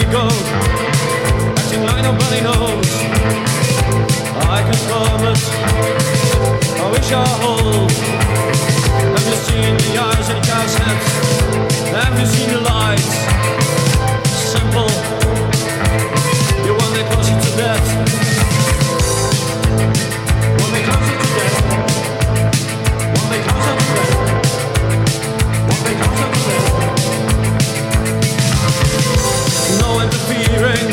it goes, acting like nobody knows. I can promise, I wish I hold. Have you seen the eyes of the cow's heads? Have you seen the lights? Simple. hearing.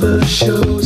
never show.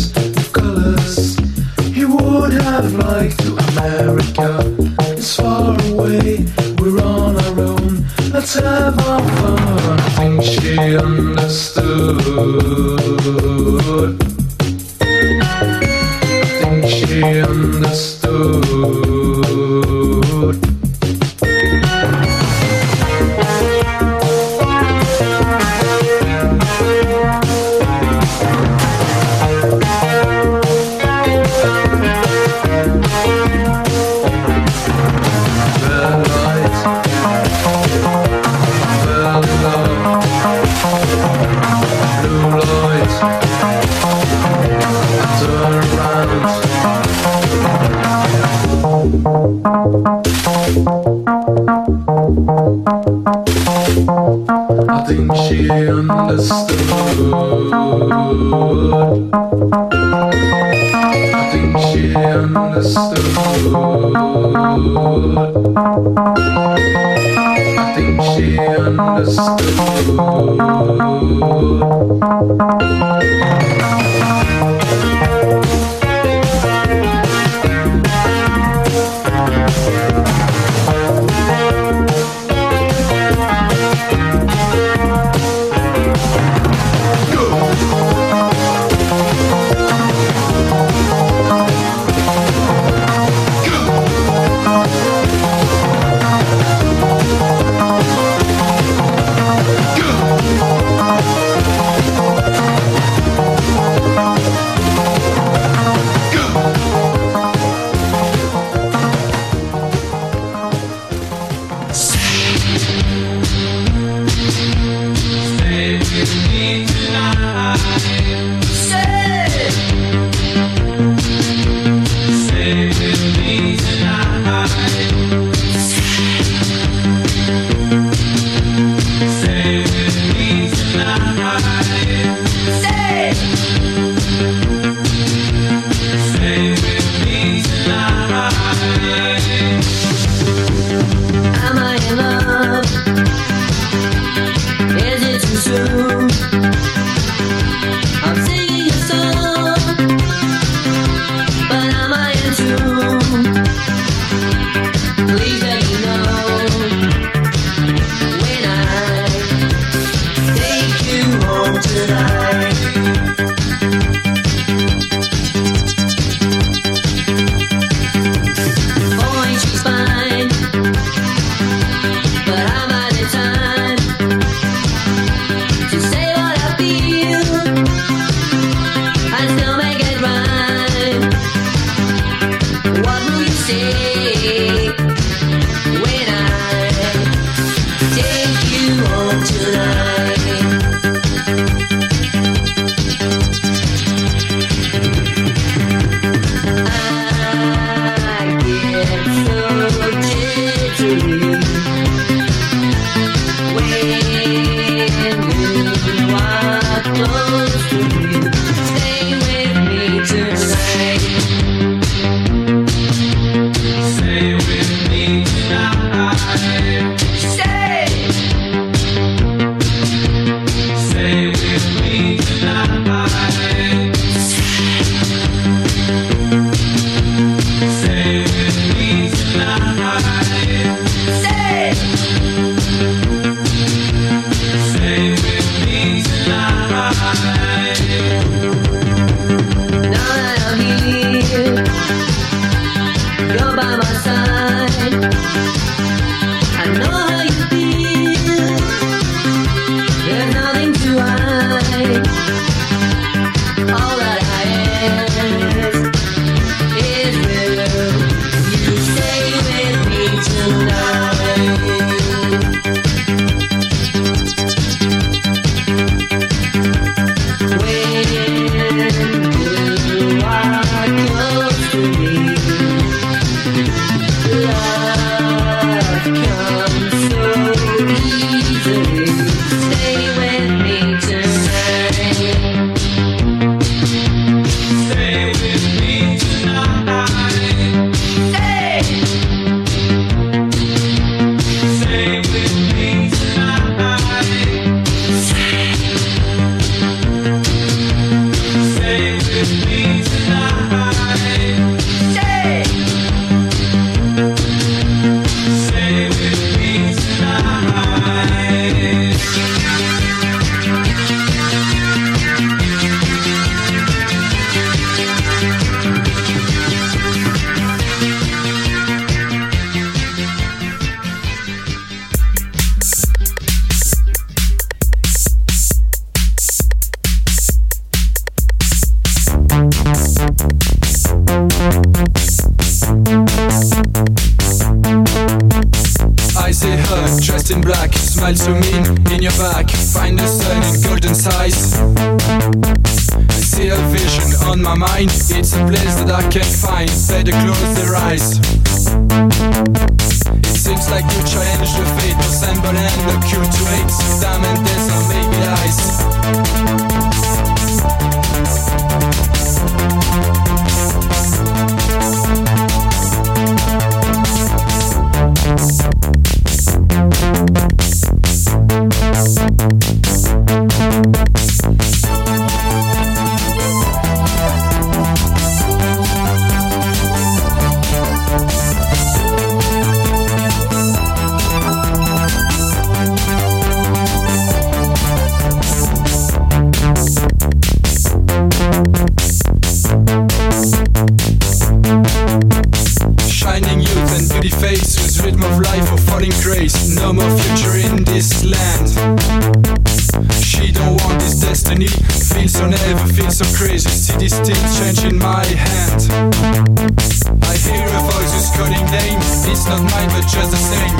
Just the same.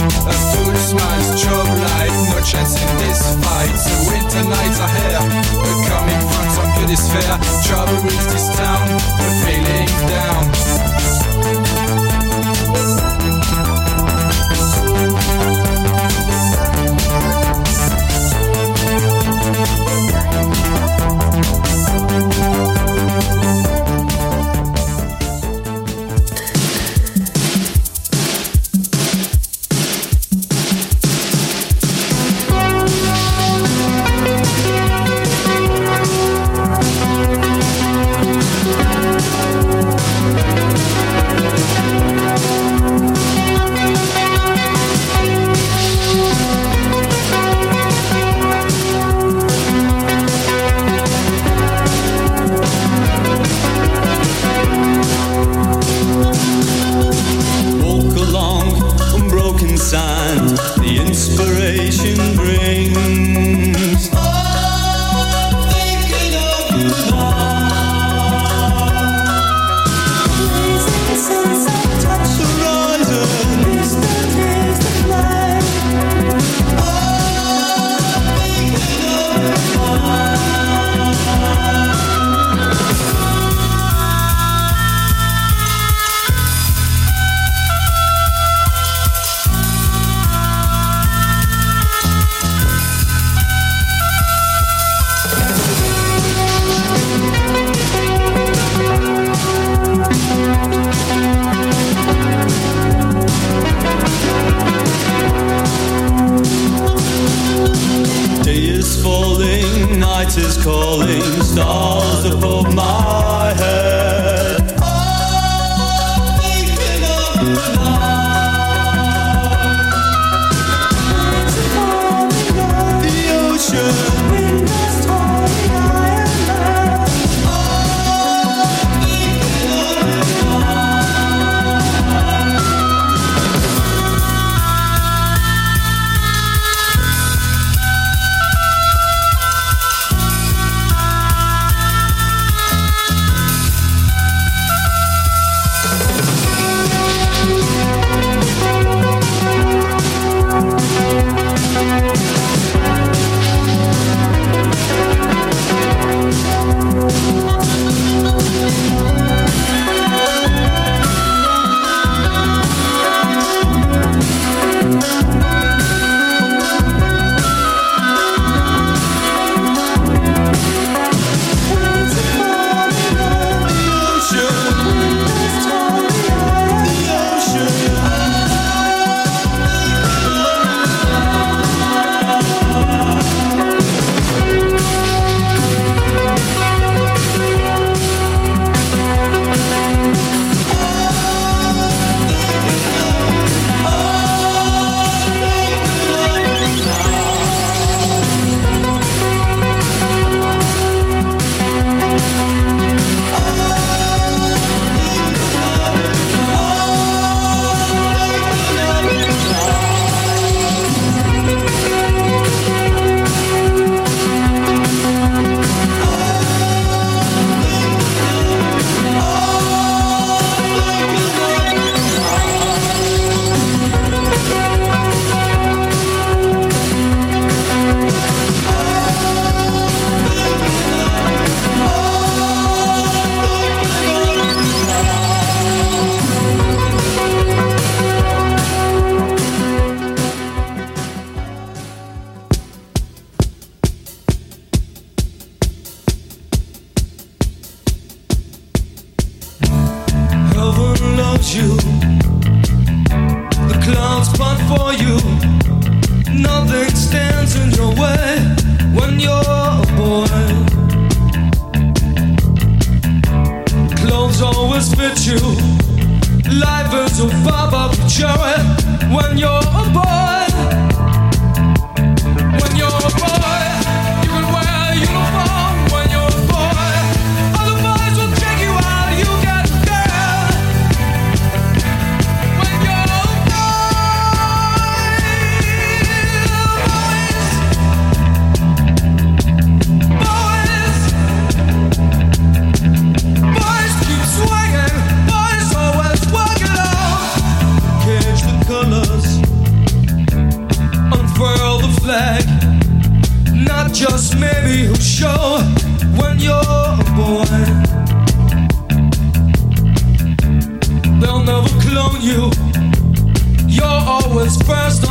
A fool smiles, job light, no chance in this fight. The winter nights are here, we're coming from some goodies fair. Trouble with this town, the failing. calling. Stars above my you. You're always first